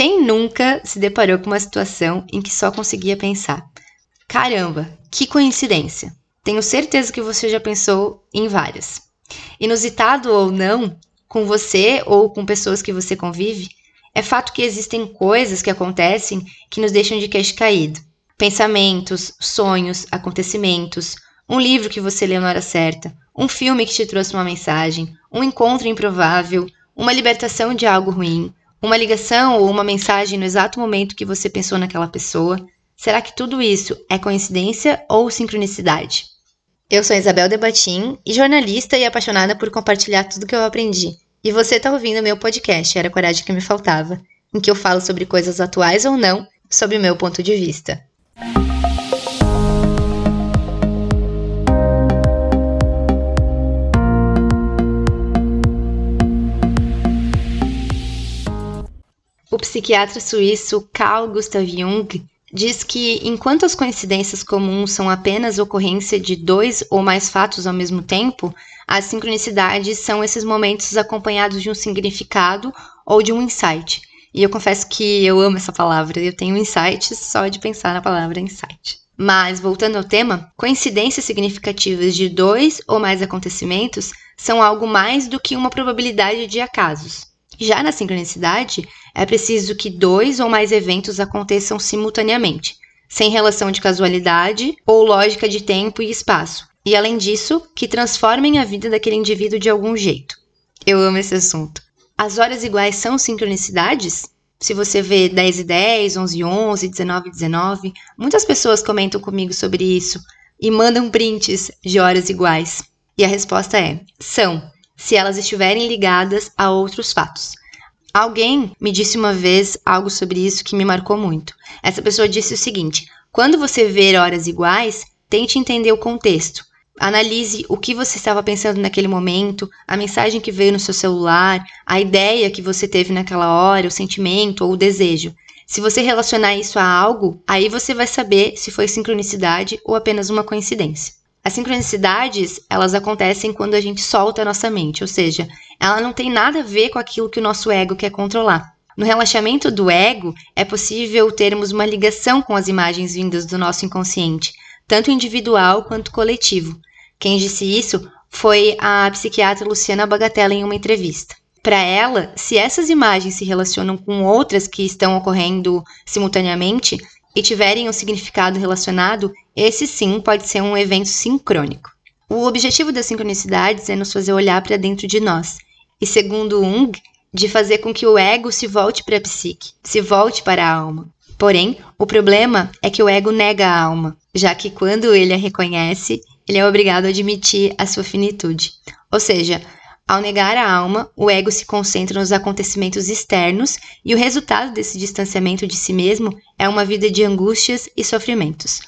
Quem nunca se deparou com uma situação em que só conseguia pensar: caramba, que coincidência! Tenho certeza que você já pensou em várias. Inusitado ou não, com você ou com pessoas que você convive, é fato que existem coisas que acontecem que nos deixam de queixo caído. Pensamentos, sonhos, acontecimentos, um livro que você leu na hora certa, um filme que te trouxe uma mensagem, um encontro improvável, uma libertação de algo ruim, uma ligação ou uma mensagem no exato momento que você pensou naquela pessoa. Será que tudo isso é coincidência ou sincronicidade? Eu sou Isabel Debatim, jornalista e apaixonada por compartilhar tudo que eu aprendi. E você está ouvindo meu podcast Era a Coragem que Me Faltava, em que eu falo sobre coisas atuais ou não, sob o meu ponto de vista. O psiquiatra suíço Carl Gustav Jung diz que enquanto as coincidências comuns são apenas ocorrência de dois ou mais fatos ao mesmo tempo, as sincronicidades são esses momentos acompanhados de um significado ou de um insight. E eu confesso que eu amo essa palavra, eu tenho insights só de pensar na palavra insight. Mas, voltando ao tema, coincidências significativas de dois ou mais acontecimentos são algo mais do que uma probabilidade de acasos. Já na sincronicidade, é preciso que dois ou mais eventos aconteçam simultaneamente, sem relação de casualidade ou lógica de tempo e espaço, e além disso, que transformem a vida daquele indivíduo de algum jeito. Eu amo esse assunto. As horas iguais são sincronicidades? Se você vê 10 e 10, 11 e 11, 19 e 19, muitas pessoas comentam comigo sobre isso e mandam prints de horas iguais. E a resposta é: são se elas estiverem ligadas a outros fatos. Alguém me disse uma vez algo sobre isso que me marcou muito. Essa pessoa disse o seguinte: quando você ver horas iguais, tente entender o contexto. Analise o que você estava pensando naquele momento, a mensagem que veio no seu celular, a ideia que você teve naquela hora, o sentimento ou o desejo. Se você relacionar isso a algo, aí você vai saber se foi sincronicidade ou apenas uma coincidência. As sincronicidades, elas acontecem quando a gente solta a nossa mente, ou seja, ela não tem nada a ver com aquilo que o nosso ego quer controlar. No relaxamento do ego, é possível termos uma ligação com as imagens vindas do nosso inconsciente, tanto individual quanto coletivo. Quem disse isso foi a psiquiatra Luciana Bagatella em uma entrevista. Para ela, se essas imagens se relacionam com outras que estão ocorrendo simultaneamente, e tiverem um significado relacionado, esse sim pode ser um evento sincrônico. O objetivo das sincronicidades é nos fazer olhar para dentro de nós, e segundo Jung, de fazer com que o ego se volte para a psique, se volte para a alma. Porém, o problema é que o ego nega a alma, já que quando ele a reconhece, ele é obrigado a admitir a sua finitude. Ou seja, ao negar a alma, o ego se concentra nos acontecimentos externos e o resultado desse distanciamento de si mesmo é uma vida de angústias e sofrimentos.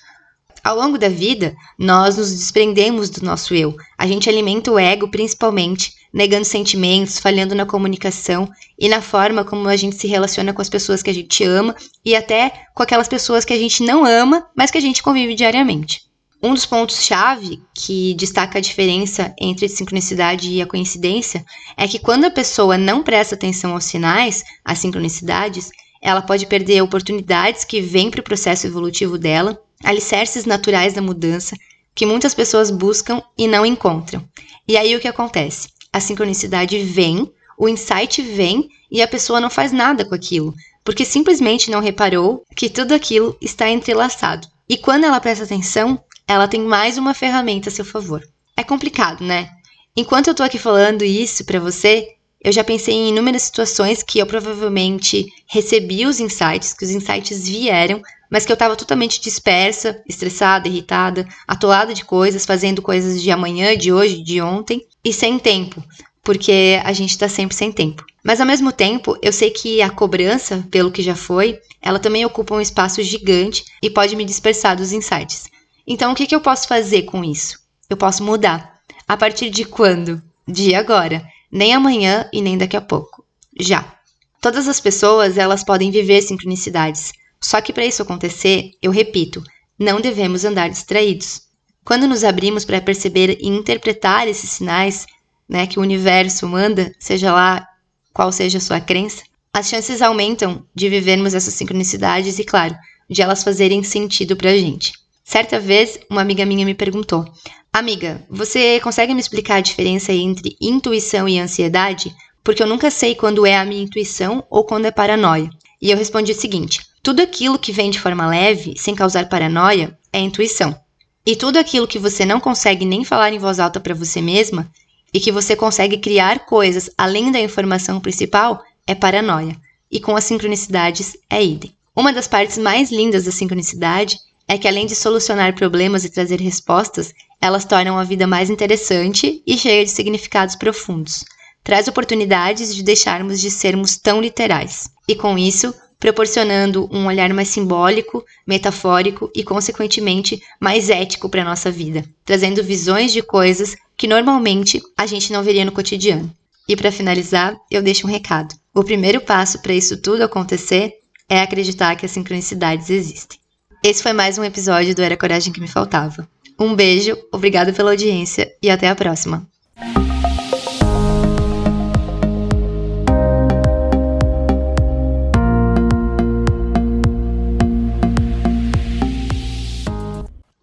Ao longo da vida, nós nos desprendemos do nosso eu. A gente alimenta o ego principalmente, negando sentimentos, falhando na comunicação e na forma como a gente se relaciona com as pessoas que a gente ama e até com aquelas pessoas que a gente não ama, mas que a gente convive diariamente. Um dos pontos-chave que destaca a diferença entre sincronicidade e a coincidência é que quando a pessoa não presta atenção aos sinais, às sincronicidades, ela pode perder oportunidades que vêm para o processo evolutivo dela, alicerces naturais da mudança que muitas pessoas buscam e não encontram. E aí o que acontece? A sincronicidade vem, o insight vem e a pessoa não faz nada com aquilo, porque simplesmente não reparou que tudo aquilo está entrelaçado. E quando ela presta atenção, ela tem mais uma ferramenta a seu favor. É complicado, né? Enquanto eu tô aqui falando isso para você, eu já pensei em inúmeras situações que eu provavelmente recebi os insights, que os insights vieram, mas que eu estava totalmente dispersa, estressada, irritada, atolada de coisas, fazendo coisas de amanhã, de hoje, de ontem, e sem tempo, porque a gente está sempre sem tempo. Mas ao mesmo tempo, eu sei que a cobrança pelo que já foi, ela também ocupa um espaço gigante e pode me dispersar dos insights. Então, o que, que eu posso fazer com isso? Eu posso mudar. A partir de quando? De agora. Nem amanhã e nem daqui a pouco. Já. Todas as pessoas, elas podem viver sincronicidades. Só que para isso acontecer, eu repito, não devemos andar distraídos. Quando nos abrimos para perceber e interpretar esses sinais, né, que o universo manda, seja lá qual seja a sua crença, as chances aumentam de vivermos essas sincronicidades e, claro, de elas fazerem sentido pra gente. Certa vez, uma amiga minha me perguntou: Amiga, você consegue me explicar a diferença entre intuição e ansiedade? Porque eu nunca sei quando é a minha intuição ou quando é paranoia. E eu respondi o seguinte: tudo aquilo que vem de forma leve, sem causar paranoia, é intuição. E tudo aquilo que você não consegue nem falar em voz alta para você mesma e que você consegue criar coisas além da informação principal é paranoia. E com as sincronicidades é idem. Uma das partes mais lindas da sincronicidade é que além de solucionar problemas e trazer respostas, elas tornam a vida mais interessante e cheia de significados profundos. Traz oportunidades de deixarmos de sermos tão literais. E com isso, proporcionando um olhar mais simbólico, metafórico e, consequentemente, mais ético para a nossa vida, trazendo visões de coisas que normalmente a gente não veria no cotidiano. E para finalizar, eu deixo um recado. O primeiro passo para isso tudo acontecer é acreditar que as sincronicidades existem. Esse foi mais um episódio do Era Coragem que Me Faltava. Um beijo, obrigada pela audiência e até a próxima.